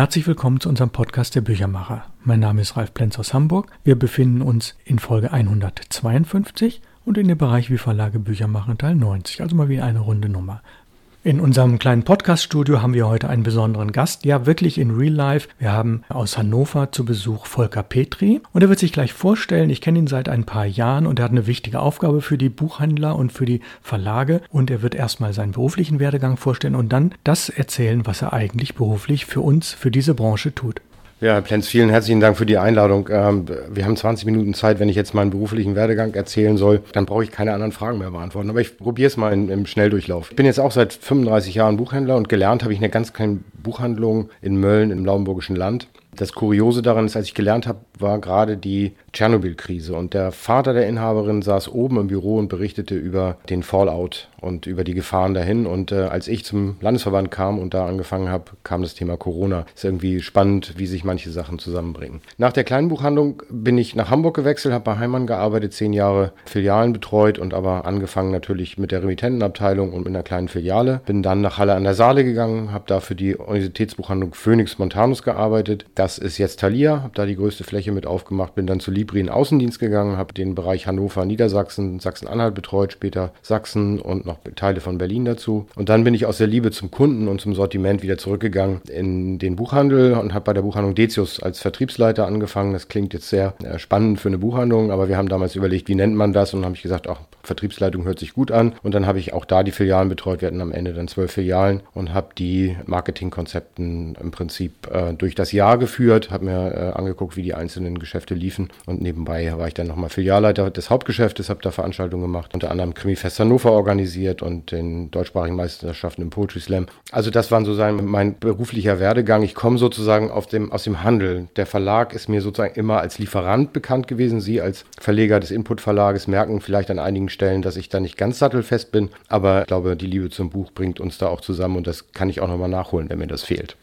Herzlich willkommen zu unserem Podcast der Büchermacher. Mein Name ist Ralf Plenz aus Hamburg. Wir befinden uns in Folge 152 und in dem Bereich wie Verlage Bücher machen Teil 90, also mal wieder eine runde Nummer. In unserem kleinen Podcast-Studio haben wir heute einen besonderen Gast, ja wirklich in Real Life. Wir haben aus Hannover zu Besuch Volker Petri und er wird sich gleich vorstellen. Ich kenne ihn seit ein paar Jahren und er hat eine wichtige Aufgabe für die Buchhändler und für die Verlage und er wird erstmal seinen beruflichen Werdegang vorstellen und dann das erzählen, was er eigentlich beruflich für uns, für diese Branche tut. Ja, Herr Plenz, vielen herzlichen Dank für die Einladung. Ähm, wir haben 20 Minuten Zeit. Wenn ich jetzt meinen beruflichen Werdegang erzählen soll, dann brauche ich keine anderen Fragen mehr beantworten. Aber ich probiere es mal im Schnelldurchlauf. Ich bin jetzt auch seit 35 Jahren Buchhändler und gelernt habe ich eine ganz kleine Buchhandlung in Mölln im Lauenburgischen Land. Das Kuriose daran ist, als ich gelernt habe, war gerade die Tschernobyl-Krise. Und der Vater der Inhaberin saß oben im Büro und berichtete über den Fallout und über die Gefahren dahin. Und äh, als ich zum Landesverband kam und da angefangen habe, kam das Thema Corona. Ist irgendwie spannend, wie sich manche Sachen zusammenbringen. Nach der kleinen Buchhandlung bin ich nach Hamburg gewechselt, habe bei Heimann gearbeitet, zehn Jahre Filialen betreut und aber angefangen natürlich mit der Remittentenabteilung und mit einer kleinen Filiale. Bin dann nach Halle an der Saale gegangen, habe da für die Universitätsbuchhandlung Phoenix Montanus gearbeitet. Das ist jetzt Thalia, habe da die größte Fläche mit aufgemacht, bin dann zu Libri in Außendienst gegangen, habe den Bereich Hannover, Niedersachsen, Sachsen-Anhalt betreut, später Sachsen und noch Teile von Berlin dazu. Und dann bin ich aus der Liebe zum Kunden und zum Sortiment wieder zurückgegangen in den Buchhandel und habe bei der Buchhandlung Decius als Vertriebsleiter angefangen. Das klingt jetzt sehr äh, spannend für eine Buchhandlung, aber wir haben damals überlegt, wie nennt man das und habe ich gesagt, ach, Vertriebsleitung hört sich gut an. Und dann habe ich auch da die Filialen betreut. Wir hatten am Ende dann zwölf Filialen und habe die Marketingkonzepten im Prinzip äh, durch das Jahr geführt, habe mir äh, angeguckt, wie die einzelnen Geschäfte liefen. Und nebenbei war ich dann nochmal Filialleiter des Hauptgeschäftes, habe da Veranstaltungen gemacht, unter anderem Krimi-Fest Hannover organisiert und den deutschsprachigen Meisterschaften im Poetry Slam. Also das war sozusagen mein beruflicher Werdegang. Ich komme sozusagen auf dem, aus dem Handel. Der Verlag ist mir sozusagen immer als Lieferant bekannt gewesen. Sie als Verleger des Input-Verlages merken vielleicht an einigen Stellen, dass ich da nicht ganz sattelfest bin. Aber ich glaube, die Liebe zum Buch bringt uns da auch zusammen und das kann ich auch nochmal nachholen, wenn mir das fehlt.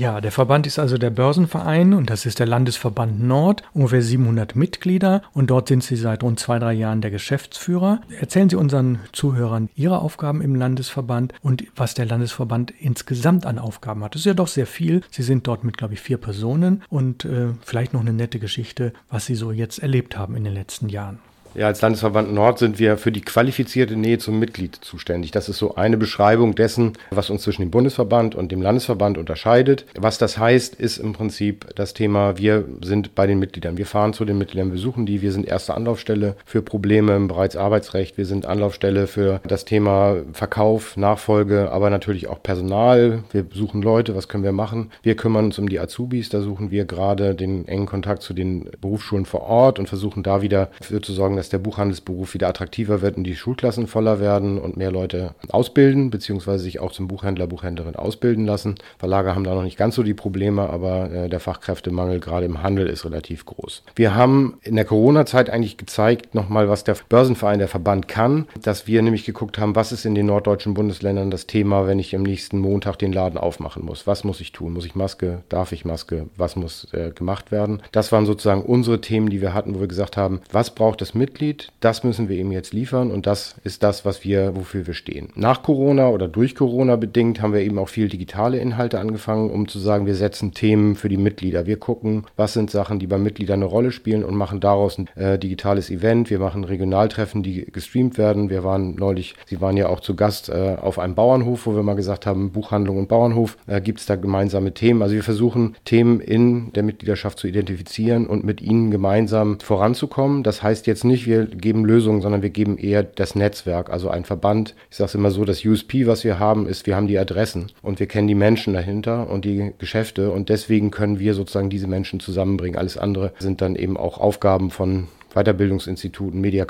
Ja, der Verband ist also der Börsenverein und das ist der Landesverband Nord, ungefähr 700 Mitglieder und dort sind Sie seit rund zwei, drei Jahren der Geschäftsführer. Erzählen Sie unseren Zuhörern Ihre Aufgaben im Landesverband und was der Landesverband insgesamt an Aufgaben hat. Das ist ja doch sehr viel. Sie sind dort mit, glaube ich, vier Personen und äh, vielleicht noch eine nette Geschichte, was Sie so jetzt erlebt haben in den letzten Jahren. Ja, als Landesverband Nord sind wir für die qualifizierte Nähe zum Mitglied zuständig. Das ist so eine Beschreibung dessen, was uns zwischen dem Bundesverband und dem Landesverband unterscheidet. Was das heißt, ist im Prinzip das Thema, wir sind bei den Mitgliedern. Wir fahren zu den Mitgliedern, besuchen die. Wir sind erste Anlaufstelle für Probleme im Bereich Arbeitsrecht. Wir sind Anlaufstelle für das Thema Verkauf, Nachfolge, aber natürlich auch Personal. Wir suchen Leute, was können wir machen? Wir kümmern uns um die Azubis. Da suchen wir gerade den engen Kontakt zu den Berufsschulen vor Ort und versuchen da wieder dafür zu sorgen, dass der Buchhandelsberuf wieder attraktiver wird und die Schulklassen voller werden und mehr Leute ausbilden, beziehungsweise sich auch zum Buchhändler, Buchhändlerin ausbilden lassen. Verlage haben da noch nicht ganz so die Probleme, aber äh, der Fachkräftemangel gerade im Handel ist relativ groß. Wir haben in der Corona-Zeit eigentlich gezeigt, nochmal, was der Börsenverein, der Verband kann, dass wir nämlich geguckt haben, was ist in den norddeutschen Bundesländern das Thema, wenn ich am nächsten Montag den Laden aufmachen muss. Was muss ich tun? Muss ich Maske? Darf ich Maske? Was muss äh, gemacht werden? Das waren sozusagen unsere Themen, die wir hatten, wo wir gesagt haben, was braucht das mit Mitglied. Das müssen wir ihm jetzt liefern und das ist das, was wir, wofür wir stehen. Nach Corona oder durch Corona bedingt haben wir eben auch viel digitale Inhalte angefangen, um zu sagen, wir setzen Themen für die Mitglieder. Wir gucken, was sind Sachen, die bei Mitgliedern eine Rolle spielen und machen daraus ein äh, digitales Event. Wir machen Regionaltreffen, die gestreamt werden. Wir waren neulich, Sie waren ja auch zu Gast äh, auf einem Bauernhof, wo wir mal gesagt haben, Buchhandlung und Bauernhof, äh, gibt es da gemeinsame Themen. Also wir versuchen Themen in der Mitgliedschaft zu identifizieren und mit ihnen gemeinsam voranzukommen. Das heißt jetzt nicht, nicht wir geben Lösungen, sondern wir geben eher das Netzwerk, also ein Verband. Ich sage es immer so, das USP, was wir haben, ist, wir haben die Adressen und wir kennen die Menschen dahinter und die Geschäfte und deswegen können wir sozusagen diese Menschen zusammenbringen. Alles andere sind dann eben auch Aufgaben von Weiterbildungsinstituten, Media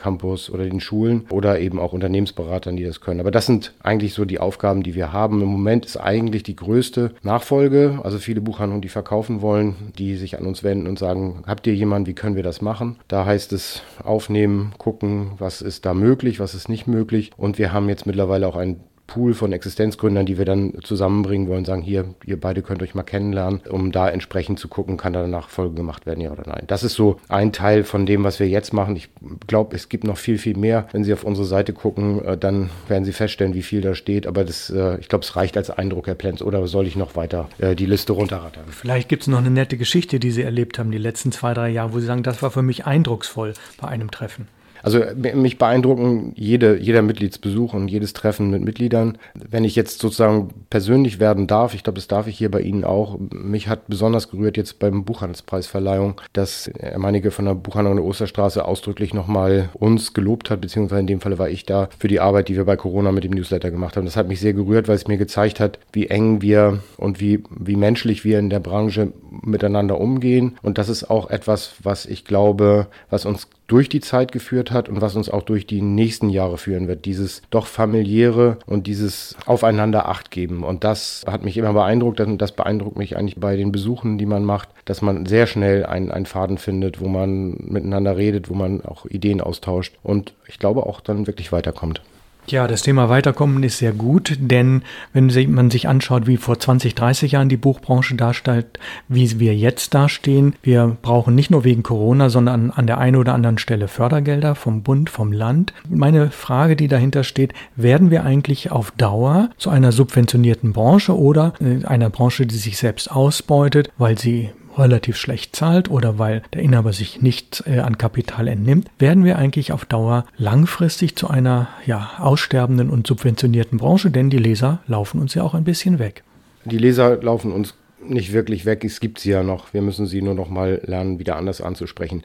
oder den Schulen oder eben auch Unternehmensberatern, die das können. Aber das sind eigentlich so die Aufgaben, die wir haben. Im Moment ist eigentlich die größte Nachfolge, also viele Buchhandlungen, die verkaufen wollen, die sich an uns wenden und sagen, habt ihr jemanden, wie können wir das machen? Da heißt es aufnehmen, gucken, was ist da möglich, was ist nicht möglich. Und wir haben jetzt mittlerweile auch ein Pool von Existenzgründern, die wir dann zusammenbringen wollen, sagen, hier, ihr beide könnt euch mal kennenlernen, um da entsprechend zu gucken, kann da danach Folge gemacht werden, ja oder nein. Das ist so ein Teil von dem, was wir jetzt machen. Ich glaube, es gibt noch viel, viel mehr. Wenn Sie auf unsere Seite gucken, äh, dann werden Sie feststellen, wie viel da steht. Aber das, äh, ich glaube, es reicht als Eindruck, Herr Plenz. Oder soll ich noch weiter äh, die Liste runterrattern? Vielleicht gibt es noch eine nette Geschichte, die Sie erlebt haben, die letzten zwei, drei Jahre, wo Sie sagen, das war für mich eindrucksvoll bei einem Treffen. Also mich beeindrucken jede, jeder Mitgliedsbesuch und jedes Treffen mit Mitgliedern. Wenn ich jetzt sozusagen persönlich werden darf, ich glaube, das darf ich hier bei Ihnen auch, mich hat besonders gerührt jetzt beim Buchhandelspreisverleihung, dass meinige von der Buchhandlung der Osterstraße ausdrücklich nochmal uns gelobt hat, beziehungsweise in dem Falle war ich da für die Arbeit, die wir bei Corona mit dem Newsletter gemacht haben. Das hat mich sehr gerührt, weil es mir gezeigt hat, wie eng wir und wie, wie menschlich wir in der Branche miteinander umgehen. Und das ist auch etwas, was ich glaube, was uns durch die Zeit geführt hat und was uns auch durch die nächsten Jahre führen wird. Dieses doch familiäre und dieses Aufeinander Acht geben. Und das hat mich immer beeindruckt und das beeindruckt mich eigentlich bei den Besuchen, die man macht, dass man sehr schnell einen, einen Faden findet, wo man miteinander redet, wo man auch Ideen austauscht und ich glaube auch dann wirklich weiterkommt. Ja, das Thema Weiterkommen ist sehr gut, denn wenn man sich anschaut, wie vor 20, 30 Jahren die Buchbranche darstellt, wie wir jetzt dastehen, wir brauchen nicht nur wegen Corona, sondern an der einen oder anderen Stelle Fördergelder vom Bund, vom Land. Meine Frage, die dahinter steht, werden wir eigentlich auf Dauer zu einer subventionierten Branche oder äh, einer Branche, die sich selbst ausbeutet, weil sie relativ schlecht zahlt oder weil der Inhaber sich nicht äh, an Kapital entnimmt, werden wir eigentlich auf Dauer langfristig zu einer ja, aussterbenden und subventionierten Branche, denn die Leser laufen uns ja auch ein bisschen weg. Die Leser laufen uns nicht wirklich weg, es gibt sie ja noch. Wir müssen sie nur noch mal lernen, wieder anders anzusprechen.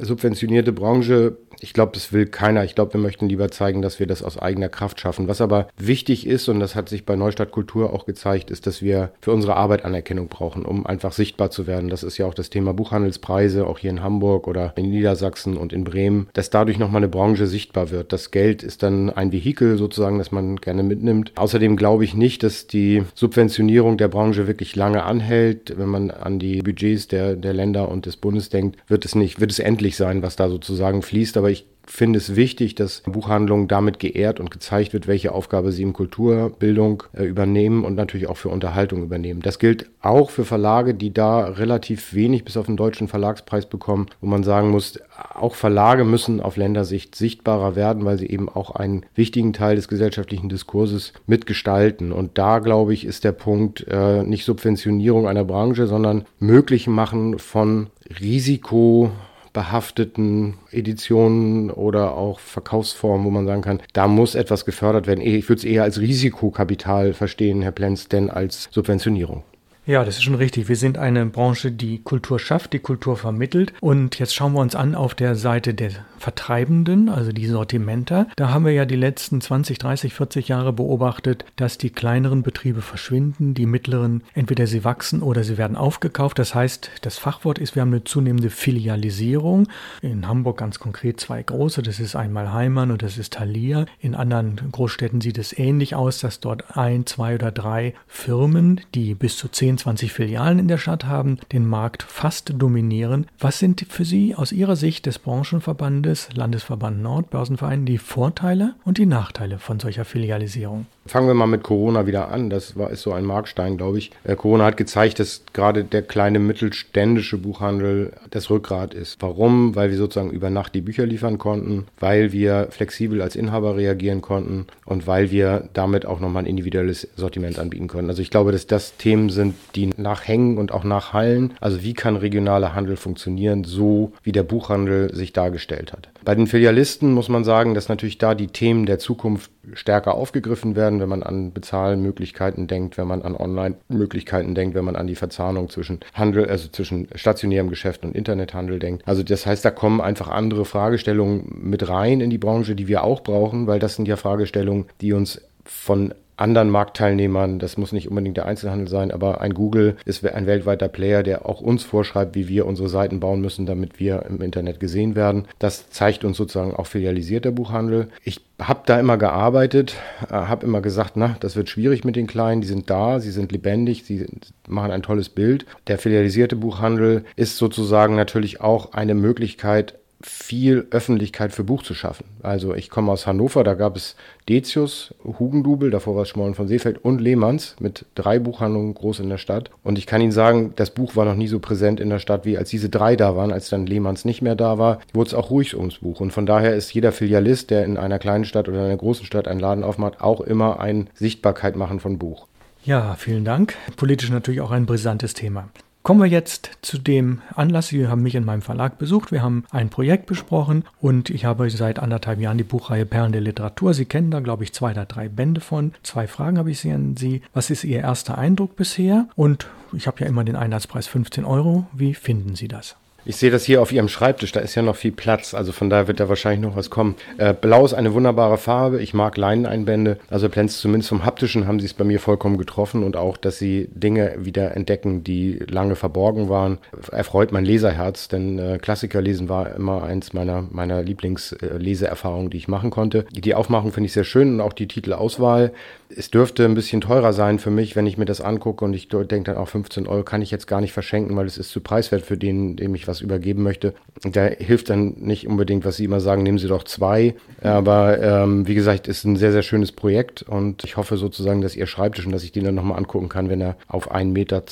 Subventionierte Branche ich glaube, das will keiner. Ich glaube, wir möchten lieber zeigen, dass wir das aus eigener Kraft schaffen. Was aber wichtig ist, und das hat sich bei Neustadt Kultur auch gezeigt, ist, dass wir für unsere Arbeit Anerkennung brauchen, um einfach sichtbar zu werden. Das ist ja auch das Thema Buchhandelspreise, auch hier in Hamburg oder in Niedersachsen und in Bremen, dass dadurch nochmal eine Branche sichtbar wird. Das Geld ist dann ein Vehikel sozusagen, das man gerne mitnimmt. Außerdem glaube ich nicht, dass die Subventionierung der Branche wirklich lange anhält. Wenn man an die Budgets der, der Länder und des Bundes denkt, wird es nicht, wird es endlich sein, was da sozusagen fließt. Aber aber ich finde es wichtig, dass Buchhandlungen damit geehrt und gezeigt wird, welche Aufgabe sie in Kulturbildung äh, übernehmen und natürlich auch für Unterhaltung übernehmen. Das gilt auch für Verlage, die da relativ wenig bis auf den deutschen Verlagspreis bekommen, wo man sagen muss, auch Verlage müssen auf Ländersicht sichtbarer werden, weil sie eben auch einen wichtigen Teil des gesellschaftlichen Diskurses mitgestalten. Und da, glaube ich, ist der Punkt äh, nicht Subventionierung einer Branche, sondern möglich machen von Risiko behafteten Editionen oder auch Verkaufsformen, wo man sagen kann, da muss etwas gefördert werden. Ich würde es eher als Risikokapital verstehen, Herr Plenz, denn als Subventionierung. Ja, das ist schon richtig. Wir sind eine Branche, die Kultur schafft, die Kultur vermittelt. Und jetzt schauen wir uns an auf der Seite der Vertreibenden, also die Sortimenter. Da haben wir ja die letzten 20, 30, 40 Jahre beobachtet, dass die kleineren Betriebe verschwinden, die mittleren entweder sie wachsen oder sie werden aufgekauft. Das heißt, das Fachwort ist, wir haben eine zunehmende Filialisierung. In Hamburg ganz konkret zwei große, das ist einmal Heimann und das ist Thalia. In anderen Großstädten sieht es ähnlich aus, dass dort ein, zwei oder drei Firmen, die bis zu 10 24 Filialen in der Stadt haben, den Markt fast dominieren. Was sind für Sie aus Ihrer Sicht des Branchenverbandes, Landesverband Nord, Börsenverein, die Vorteile und die Nachteile von solcher Filialisierung? Fangen wir mal mit Corona wieder an. Das war, ist so ein Markstein, glaube ich. Äh, Corona hat gezeigt, dass gerade der kleine mittelständische Buchhandel das Rückgrat ist. Warum? Weil wir sozusagen über Nacht die Bücher liefern konnten, weil wir flexibel als Inhaber reagieren konnten und weil wir damit auch nochmal ein individuelles Sortiment anbieten können. Also ich glaube, dass das Themen sind, die nachhängen und auch nachhallen. Also wie kann regionaler Handel funktionieren, so wie der Buchhandel sich dargestellt hat. Bei den Filialisten muss man sagen, dass natürlich da die Themen der Zukunft stärker aufgegriffen werden, wenn man an Bezahlmöglichkeiten denkt, wenn man an Online-Möglichkeiten denkt, wenn man an die Verzahnung zwischen Handel, also zwischen stationärem Geschäft und Internethandel denkt. Also das heißt, da kommen einfach andere Fragestellungen mit rein in die Branche, die wir auch brauchen, weil das sind ja Fragestellungen, die uns von anderen Marktteilnehmern, das muss nicht unbedingt der Einzelhandel sein, aber ein Google ist ein weltweiter Player, der auch uns vorschreibt, wie wir unsere Seiten bauen müssen, damit wir im Internet gesehen werden. Das zeigt uns sozusagen auch filialisierter Buchhandel. Ich habe da immer gearbeitet, äh, habe immer gesagt, na, das wird schwierig mit den Kleinen, die sind da, sie sind lebendig, sie machen ein tolles Bild. Der filialisierte Buchhandel ist sozusagen natürlich auch eine Möglichkeit, viel Öffentlichkeit für Buch zu schaffen. Also ich komme aus Hannover, da gab es Decius, Hugendubel, davor war es Schmollen von Seefeld und Lehmanns mit drei Buchhandlungen groß in der Stadt. Und ich kann Ihnen sagen, das Buch war noch nie so präsent in der Stadt, wie als diese drei da waren. Als dann Lehmanns nicht mehr da war, wurde es auch ruhig ums Buch. Und von daher ist jeder Filialist, der in einer kleinen Stadt oder einer großen Stadt einen Laden aufmacht, auch immer ein Sichtbarkeit machen von Buch. Ja, vielen Dank. Politisch natürlich auch ein brisantes Thema. Kommen wir jetzt zu dem Anlass. Sie haben mich in meinem Verlag besucht. Wir haben ein Projekt besprochen und ich habe seit anderthalb Jahren die Buchreihe Perlen der Literatur. Sie kennen da, glaube ich, zwei oder drei Bände von. Zwei Fragen habe ich Sie an Sie. Was ist Ihr erster Eindruck bisher? Und ich habe ja immer den Einheitspreis 15 Euro. Wie finden Sie das? Ich sehe das hier auf Ihrem Schreibtisch, da ist ja noch viel Platz, also von daher wird da wahrscheinlich noch was kommen. Äh, Blau ist eine wunderbare Farbe, ich mag Leineneinbände, also Plans zumindest vom haptischen haben Sie es bei mir vollkommen getroffen und auch, dass Sie Dinge wieder entdecken, die lange verborgen waren, erfreut mein Leserherz, denn äh, Klassiker war immer eins meiner, meiner Lieblingsleseerfahrungen, die ich machen konnte. Die Aufmachung finde ich sehr schön und auch die Titelauswahl. Es dürfte ein bisschen teurer sein für mich, wenn ich mir das angucke und ich denke dann auch 15 Euro kann ich jetzt gar nicht verschenken, weil es ist zu preiswert für den, dem ich was übergeben möchte. Da hilft dann nicht unbedingt, was Sie immer sagen, nehmen Sie doch zwei. Aber ähm, wie gesagt, ist ein sehr, sehr schönes Projekt und ich hoffe sozusagen, dass Ihr Schreibtisch und dass ich den dann nochmal angucken kann, wenn er auf 1,20 Meter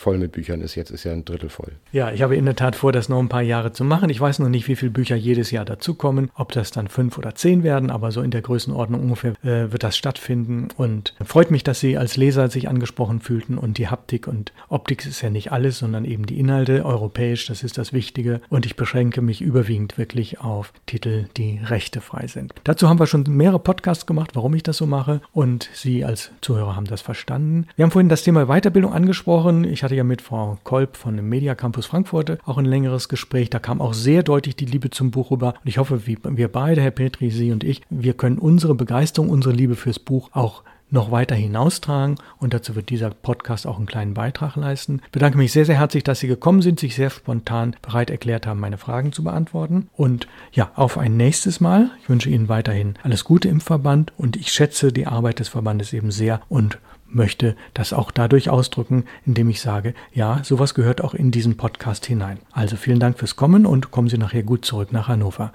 voll mit Büchern ist. Jetzt ist er ein Drittel voll. Ja, ich habe in der Tat vor, das noch ein paar Jahre zu machen. Ich weiß noch nicht, wie viele Bücher jedes Jahr dazukommen, ob das dann fünf oder zehn werden, aber so in der Größenordnung ungefähr äh, wird das stattfinden und freut mich, dass Sie als Leser sich angesprochen fühlten und die Haptik und Optik ist ja nicht alles, sondern eben die Inhalte europäisch, das ist das Wichtige und ich beschränke mich überwiegend wirklich auf Titel, die rechtefrei sind. Dazu haben wir schon mehrere Podcasts gemacht, warum ich das so mache und Sie als Zuhörer haben das verstanden. Wir haben vorhin das Thema Weiterbildung angesprochen. Ich hatte ja mit Frau Kolb von dem Media Campus Frankfurt auch ein längeres Gespräch. Da kam auch sehr deutlich die Liebe zum Buch rüber und ich hoffe, wir beide, Herr Petri, Sie und ich, wir können unsere Begeisterung, unsere Liebe fürs Buch auch noch weiter hinaustragen und dazu wird dieser Podcast auch einen kleinen Beitrag leisten. Ich bedanke mich sehr, sehr herzlich, dass Sie gekommen sind, sich sehr spontan bereit erklärt haben, meine Fragen zu beantworten und ja, auf ein nächstes Mal. Ich wünsche Ihnen weiterhin alles Gute im Verband und ich schätze die Arbeit des Verbandes eben sehr und möchte das auch dadurch ausdrücken, indem ich sage, ja, sowas gehört auch in diesen Podcast hinein. Also vielen Dank fürs Kommen und kommen Sie nachher gut zurück nach Hannover.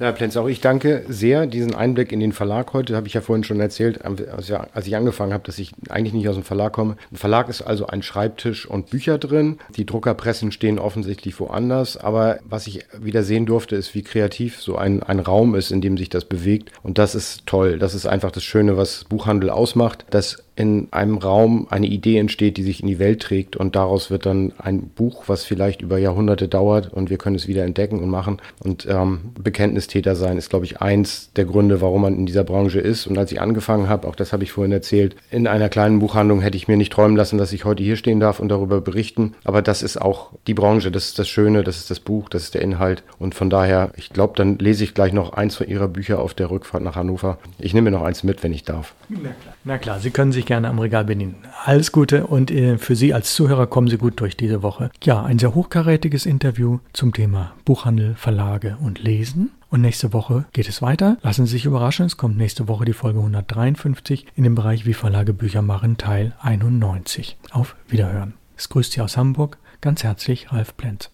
Ja, Plenz, auch ich danke sehr diesen Einblick in den Verlag heute. Habe ich ja vorhin schon erzählt, als ich angefangen habe, dass ich eigentlich nicht aus dem Verlag komme. Ein Verlag ist also ein Schreibtisch und Bücher drin. Die Druckerpressen stehen offensichtlich woanders. Aber was ich wieder sehen durfte, ist, wie kreativ so ein, ein Raum ist, in dem sich das bewegt. Und das ist toll. Das ist einfach das Schöne, was Buchhandel ausmacht, dass in einem Raum eine Idee entsteht, die sich in die Welt trägt und daraus wird dann ein Buch, was vielleicht über Jahrhunderte dauert und wir können es wieder entdecken und machen. Und ähm, Bekenntnistäter sein ist, glaube ich, eins der Gründe, warum man in dieser Branche ist. Und als ich angefangen habe, auch das habe ich vorhin erzählt, in einer kleinen Buchhandlung hätte ich mir nicht träumen lassen, dass ich heute hier stehen darf und darüber berichten. Aber das ist auch die Branche, das ist das Schöne, das ist das Buch, das ist der Inhalt. Und von daher, ich glaube, dann lese ich gleich noch eins von Ihrer Bücher auf der Rückfahrt nach Hannover. Ich nehme mir noch eins mit, wenn ich darf. Na klar, Na klar. Sie können sich sich gerne am Regal bedienen. Alles Gute und äh, für Sie als Zuhörer kommen Sie gut durch diese Woche. Ja, ein sehr hochkarätiges Interview zum Thema Buchhandel, Verlage und Lesen. Und nächste Woche geht es weiter. Lassen Sie sich überraschen, es kommt nächste Woche die Folge 153 in dem Bereich Wie Verlage Bücher machen, Teil 91. Auf Wiederhören. Es grüßt Sie aus Hamburg. Ganz herzlich, Ralf Plenz.